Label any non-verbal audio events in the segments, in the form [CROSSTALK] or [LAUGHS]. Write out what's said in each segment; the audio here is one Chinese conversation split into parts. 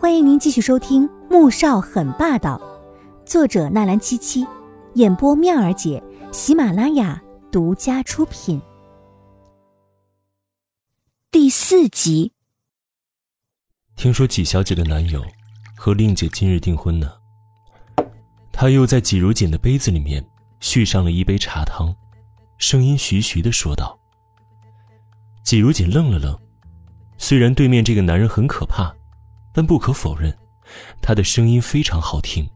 欢迎您继续收听《穆少很霸道》，作者纳兰七七，演播妙儿姐，喜马拉雅独家出品。第四集。听说纪小姐的男友和令姐今日订婚呢，她又在纪如锦的杯子里面续上了一杯茶汤，声音徐徐的说道。纪如锦愣了愣，虽然对面这个男人很可怕。但不可否认，他的声音非常好听，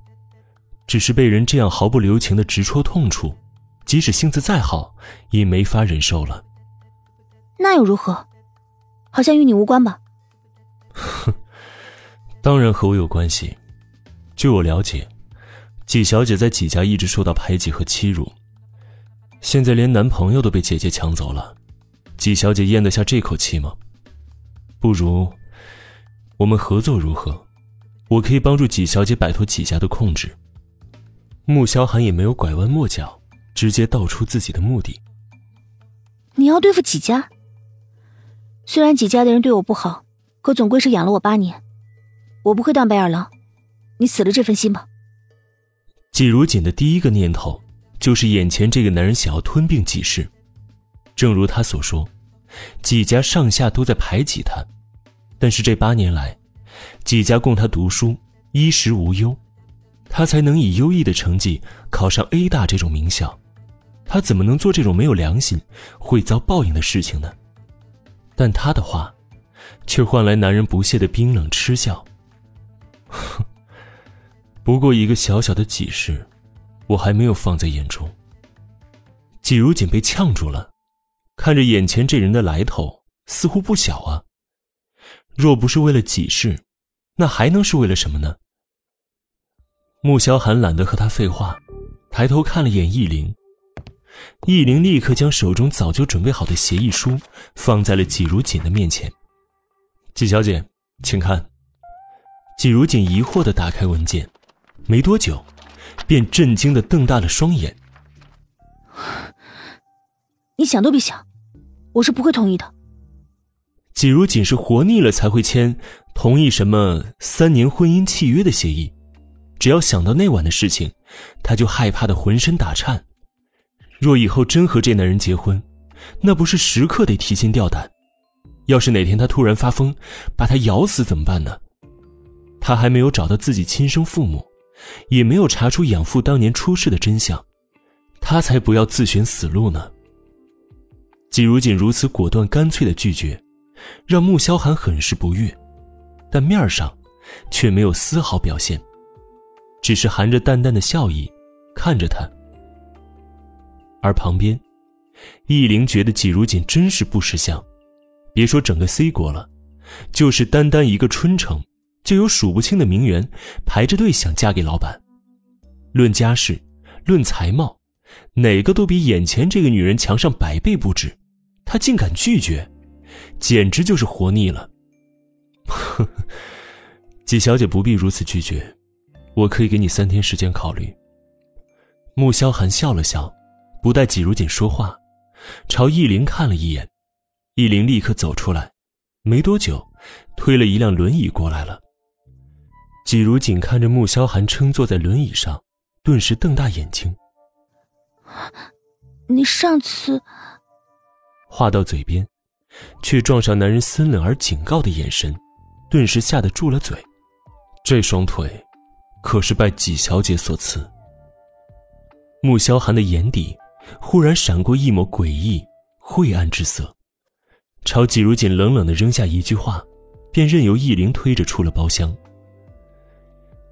只是被人这样毫不留情的直戳痛处，即使性子再好，也没法忍受了。那又如何？好像与你无关吧？哼，[LAUGHS] 当然和我有关系。据我了解，纪小姐在纪家一直受到排挤和欺辱，现在连男朋友都被姐姐抢走了，纪小姐咽得下这口气吗？不如。我们合作如何？我可以帮助纪小姐摆脱纪家的控制。穆萧寒也没有拐弯抹角，直接道出自己的目的。你要对付纪家？虽然纪家的人对我不好，可总归是养了我八年，我不会当白眼狼。你死了这份心吧。季如锦的第一个念头就是眼前这个男人想要吞并纪氏。正如他所说，纪家上下都在排挤他。但是这八年来，几家供他读书，衣食无忧，他才能以优异的成绩考上 A 大这种名校。他怎么能做这种没有良心、会遭报应的事情呢？但他的话，却换来男人不屑的冰冷嗤笑。哼，[LAUGHS] 不过一个小小的几世，我还没有放在眼中。季如锦被呛住了，看着眼前这人的来头，似乎不小啊。若不是为了己事，那还能是为了什么呢？穆萧寒懒得和他废话，抬头看了眼易灵。易灵立刻将手中早就准备好的协议书放在了季如锦的面前。季小姐，请看。季如锦疑惑的打开文件，没多久，便震惊的瞪大了双眼。你想都别想，我是不会同意的。季如锦是活腻了才会签同意什么三年婚姻契约的协议，只要想到那晚的事情，他就害怕的浑身打颤。若以后真和这男人结婚，那不是时刻得提心吊胆？要是哪天他突然发疯，把他咬死怎么办呢？他还没有找到自己亲生父母，也没有查出养父当年出事的真相，他才不要自寻死路呢。季如锦如此果断干脆的拒绝。让穆萧寒很是不悦，但面上却没有丝毫表现，只是含着淡淡的笑意看着他。而旁边，易灵觉得季如锦真是不识相，别说整个 C 国了，就是单单一个春城，就有数不清的名媛排着队想嫁给老板。论家世，论才貌，哪个都比眼前这个女人强上百倍不止，他竟敢拒绝。简直就是活腻了。呵 [LAUGHS] 呵季小姐不必如此拒绝，我可以给你三天时间考虑。穆萧寒笑了笑，不待季如锦说话，朝易灵看了一眼，易灵立刻走出来，没多久，推了一辆轮椅过来了。季如锦看着穆萧寒撑坐在轮椅上，顿时瞪大眼睛。你上次……话到嘴边。却撞上男人森冷而警告的眼神，顿时吓得住了嘴。这双腿，可是拜纪小姐所赐。穆萧寒的眼底忽然闪过一抹诡异、晦暗之色，朝纪如锦冷冷的扔下一句话，便任由易灵推着出了包厢。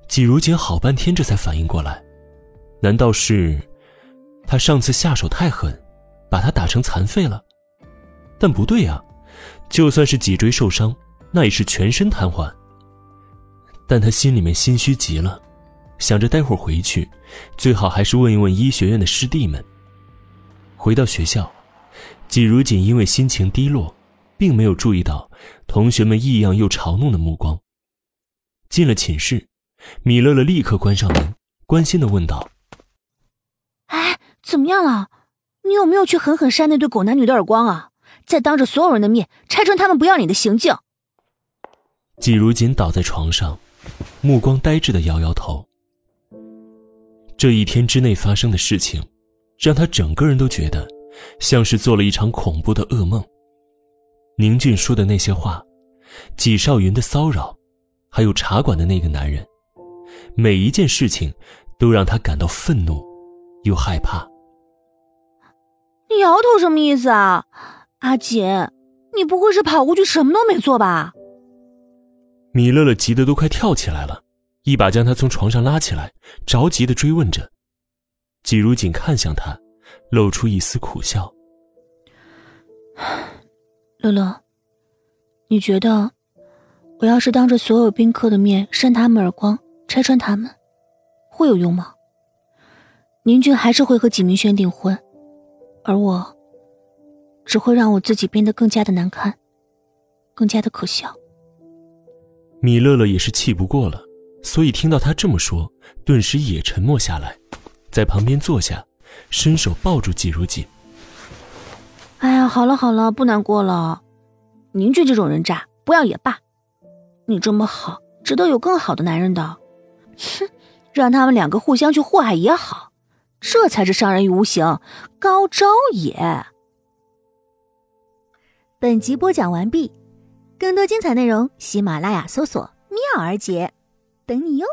纪如锦好半天这才反应过来，难道是他上次下手太狠，把他打成残废了？但不对啊，就算是脊椎受伤，那也是全身瘫痪。但他心里面心虚极了，想着待会儿回去，最好还是问一问医学院的师弟们。回到学校，季如锦因为心情低落，并没有注意到同学们异样又嘲弄的目光。进了寝室，米乐乐立刻关上门，关心的问道：“哎，怎么样了？你有没有去狠狠扇那对狗男女的耳光啊？”再当着所有人的面拆穿他们不要脸的行径。季如锦倒在床上，目光呆滞的摇摇头。这一天之内发生的事情，让他整个人都觉得像是做了一场恐怖的噩梦。宁俊说的那些话，纪少云的骚扰，还有茶馆的那个男人，每一件事情都让他感到愤怒又害怕。你摇头什么意思啊，阿锦？你不会是跑过去什么都没做吧？米乐乐急得都快跳起来了，一把将他从床上拉起来，着急的追问着。季如锦看向他，露出一丝苦笑：“乐乐，你觉得我要是当着所有宾客的面扇他们耳光，拆穿他们，会有用吗？宁俊还是会和纪明轩订婚，而我……”只会让我自己变得更加的难堪，更加的可笑。米乐乐也是气不过了，所以听到他这么说，顿时也沉默下来，在旁边坐下，伸手抱住季如锦。哎呀，好了好了，不难过了。宁俊这种人渣，不要也罢。你这么好，值得有更好的男人的。哼，让他们两个互相去祸害也好，这才是伤人于无形，高招也。本集播讲完毕，更多精彩内容，喜马拉雅搜索“妙儿姐”，等你哟。